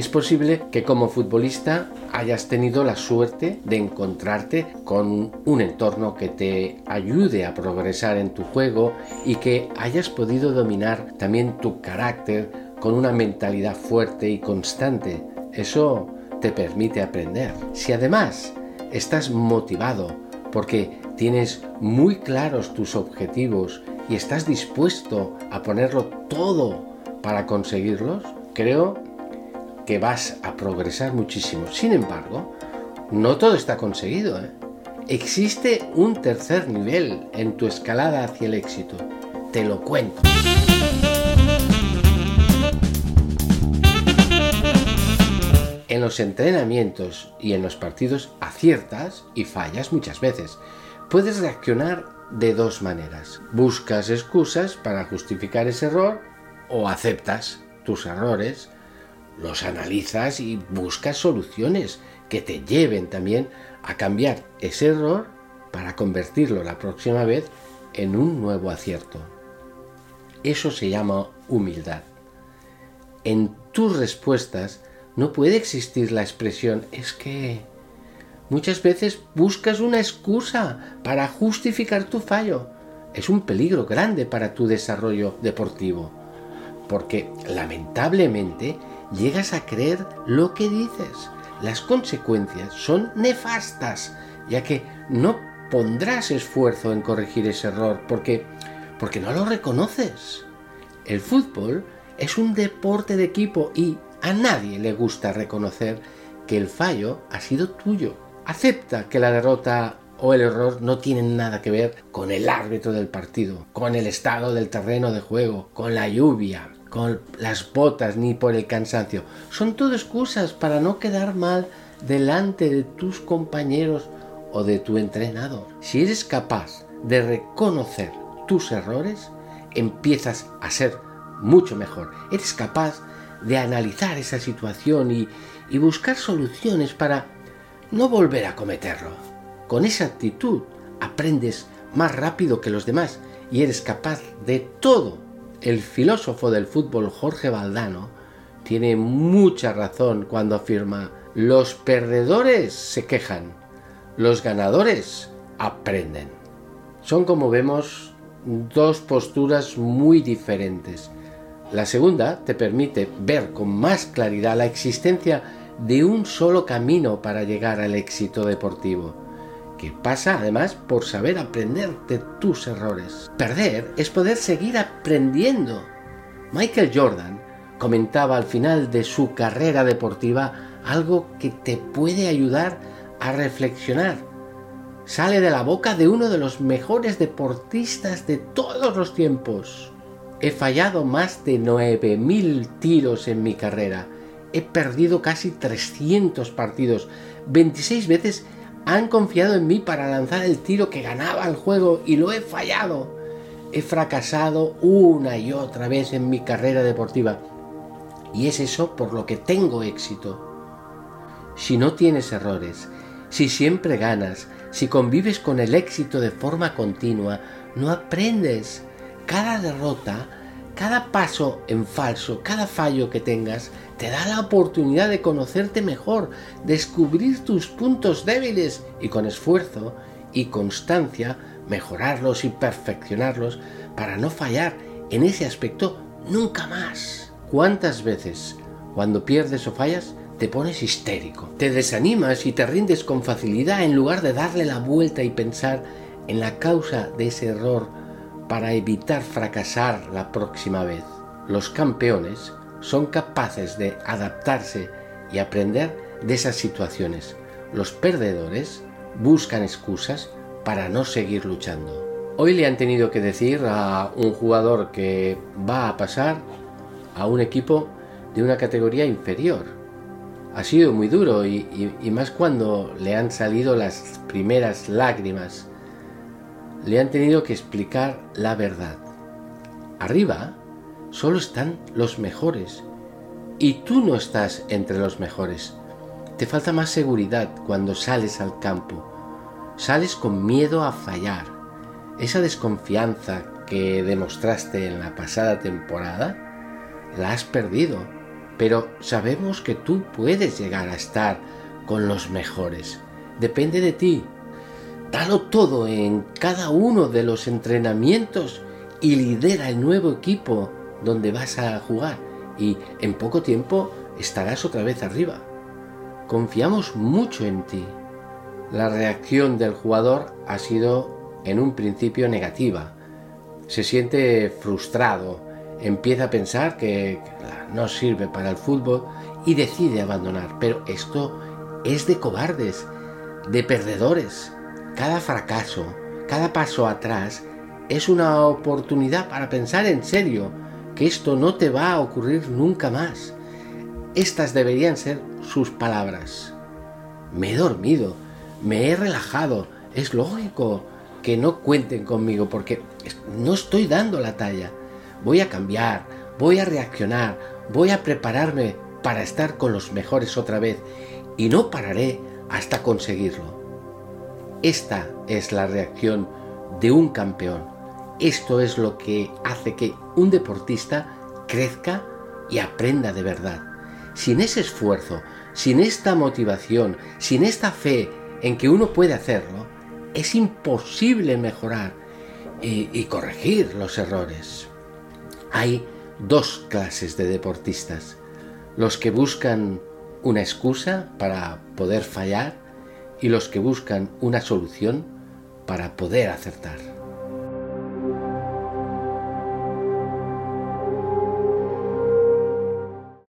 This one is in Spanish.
Es posible que como futbolista hayas tenido la suerte de encontrarte con un entorno que te ayude a progresar en tu juego y que hayas podido dominar también tu carácter con una mentalidad fuerte y constante. Eso te permite aprender. Si además estás motivado porque tienes muy claros tus objetivos y estás dispuesto a ponerlo todo para conseguirlos, creo que vas a progresar muchísimo. Sin embargo, no todo está conseguido. ¿eh? Existe un tercer nivel en tu escalada hacia el éxito. Te lo cuento. En los entrenamientos y en los partidos aciertas y fallas muchas veces. Puedes reaccionar de dos maneras. Buscas excusas para justificar ese error o aceptas tus errores, los analizas y buscas soluciones que te lleven también a cambiar ese error para convertirlo la próxima vez en un nuevo acierto. Eso se llama humildad. En tus respuestas no puede existir la expresión es que muchas veces buscas una excusa para justificar tu fallo. Es un peligro grande para tu desarrollo deportivo porque lamentablemente llegas a creer lo que dices. Las consecuencias son nefastas, ya que no pondrás esfuerzo en corregir ese error porque porque no lo reconoces. El fútbol es un deporte de equipo y a nadie le gusta reconocer que el fallo ha sido tuyo. Acepta que la derrota o el error no tienen nada que ver con el árbitro del partido, con el estado del terreno de juego, con la lluvia, con las botas ni por el cansancio. Son todo excusas para no quedar mal delante de tus compañeros o de tu entrenador. Si eres capaz de reconocer tus errores, empiezas a ser mucho mejor. Eres capaz de analizar esa situación y, y buscar soluciones para no volver a cometerlo. Con esa actitud aprendes más rápido que los demás y eres capaz de todo el filósofo del fútbol Jorge Valdano tiene mucha razón cuando afirma los perdedores se quejan, los ganadores aprenden. Son como vemos dos posturas muy diferentes. La segunda te permite ver con más claridad la existencia de un solo camino para llegar al éxito deportivo que pasa además por saber aprender de tus errores. Perder es poder seguir aprendiendo. Michael Jordan comentaba al final de su carrera deportiva algo que te puede ayudar a reflexionar. Sale de la boca de uno de los mejores deportistas de todos los tiempos. He fallado más de 9.000 tiros en mi carrera. He perdido casi 300 partidos. 26 veces han confiado en mí para lanzar el tiro que ganaba el juego y lo he fallado. He fracasado una y otra vez en mi carrera deportiva. Y es eso por lo que tengo éxito. Si no tienes errores, si siempre ganas, si convives con el éxito de forma continua, no aprendes. Cada derrota cada paso en falso, cada fallo que tengas, te da la oportunidad de conocerte mejor, descubrir tus puntos débiles y con esfuerzo y constancia mejorarlos y perfeccionarlos para no fallar en ese aspecto nunca más. ¿Cuántas veces cuando pierdes o fallas te pones histérico, te desanimas y te rindes con facilidad en lugar de darle la vuelta y pensar en la causa de ese error para evitar fracasar la próxima vez. Los campeones son capaces de adaptarse y aprender de esas situaciones. Los perdedores buscan excusas para no seguir luchando. Hoy le han tenido que decir a un jugador que va a pasar a un equipo de una categoría inferior. Ha sido muy duro y, más cuando le han salido las primeras lágrimas le han tenido que explicar la verdad. Arriba solo están los mejores y tú no estás entre los mejores. Te falta más seguridad cuando sales al campo. Sales con miedo a fallar. Esa desconfianza que demostraste en la pasada temporada, la has perdido pero sabemos que tú puedes llegar a estar con los mejores. Depende de ti. Dalo todo en cada uno de los entrenamientos y lidera el nuevo equipo donde vas a jugar y en poco tiempo estarás otra vez arriba. Confiamos mucho en ti. La reacción del jugador ha sido en un principio negativa. Se siente frustrado, empieza a pensar que no sirve para el fútbol y decide abandonar. Pero esto es de cobardes, de perdedores. Cada fracaso, cada paso atrás es una oportunidad para pensar en serio que esto no te va a ocurrir nunca más. Estas deberían ser sus palabras. Me he dormido, me he relajado, es lógico que no cuenten conmigo porque no estoy dando la talla. Voy a cambiar, voy a reaccionar, voy a prepararme para estar con los mejores otra vez y no pararé hasta conseguirlo. Esta es la reacción de un campeón esto es lo que hace que un deportista crezca y aprenda de verdad. Sin ese esfuerzo, sin esta motivación, sin esta fe en que uno puede hacerlo, es imposible mejorar y, corregir los errores. Hay dos clases de deportistas. Los que buscan una excusa para poder fallar y los que buscan una solución para poder acertar.